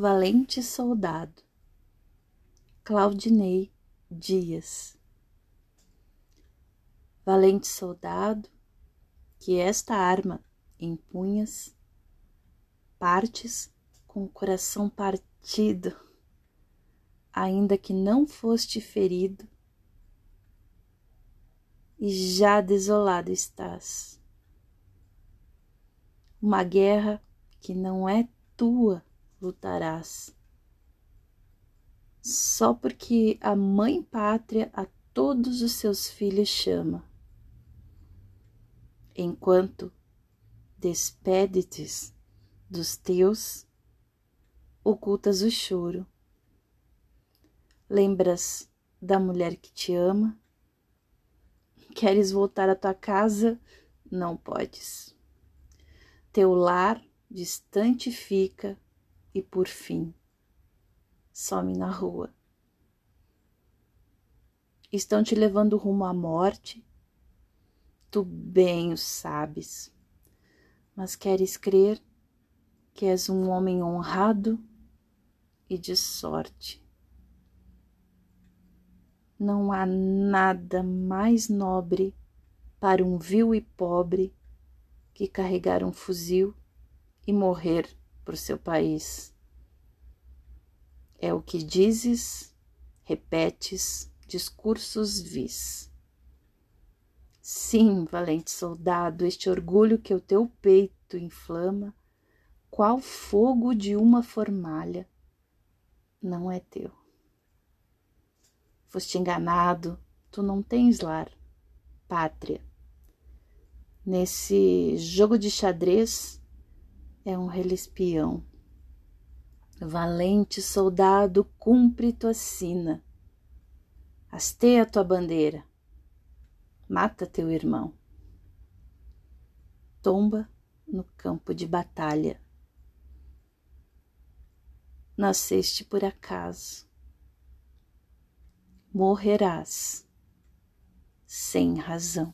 valente soldado. Claudinei Dias. Valente soldado, que esta arma empunhas, partes com o coração partido, ainda que não foste ferido, e já desolado estás. Uma guerra que não é tua lutarás. Só porque a mãe pátria a todos os seus filhos chama. Enquanto despede-te dos teus, ocultas o choro. Lembras da mulher que te ama? Queres voltar à tua casa? Não podes. Teu lar distante fica e por fim some na rua. Estão te levando rumo à morte, tu bem o sabes, mas queres crer que és um homem honrado e de sorte. Não há nada mais nobre para um vil e pobre que carregar um fuzil e morrer por seu país. É o que dizes, repetes, discursos vis. Sim, valente soldado, este orgulho que o teu peito inflama, qual fogo de uma formalha, não é teu. Foste enganado, tu não tens lar, pátria. Nesse jogo de xadrez, é um relispião. Valente soldado, cumpre tua sina. Hasteia tua bandeira. Mata teu irmão. Tomba no campo de batalha. Nasceste por acaso. Morrerás sem razão.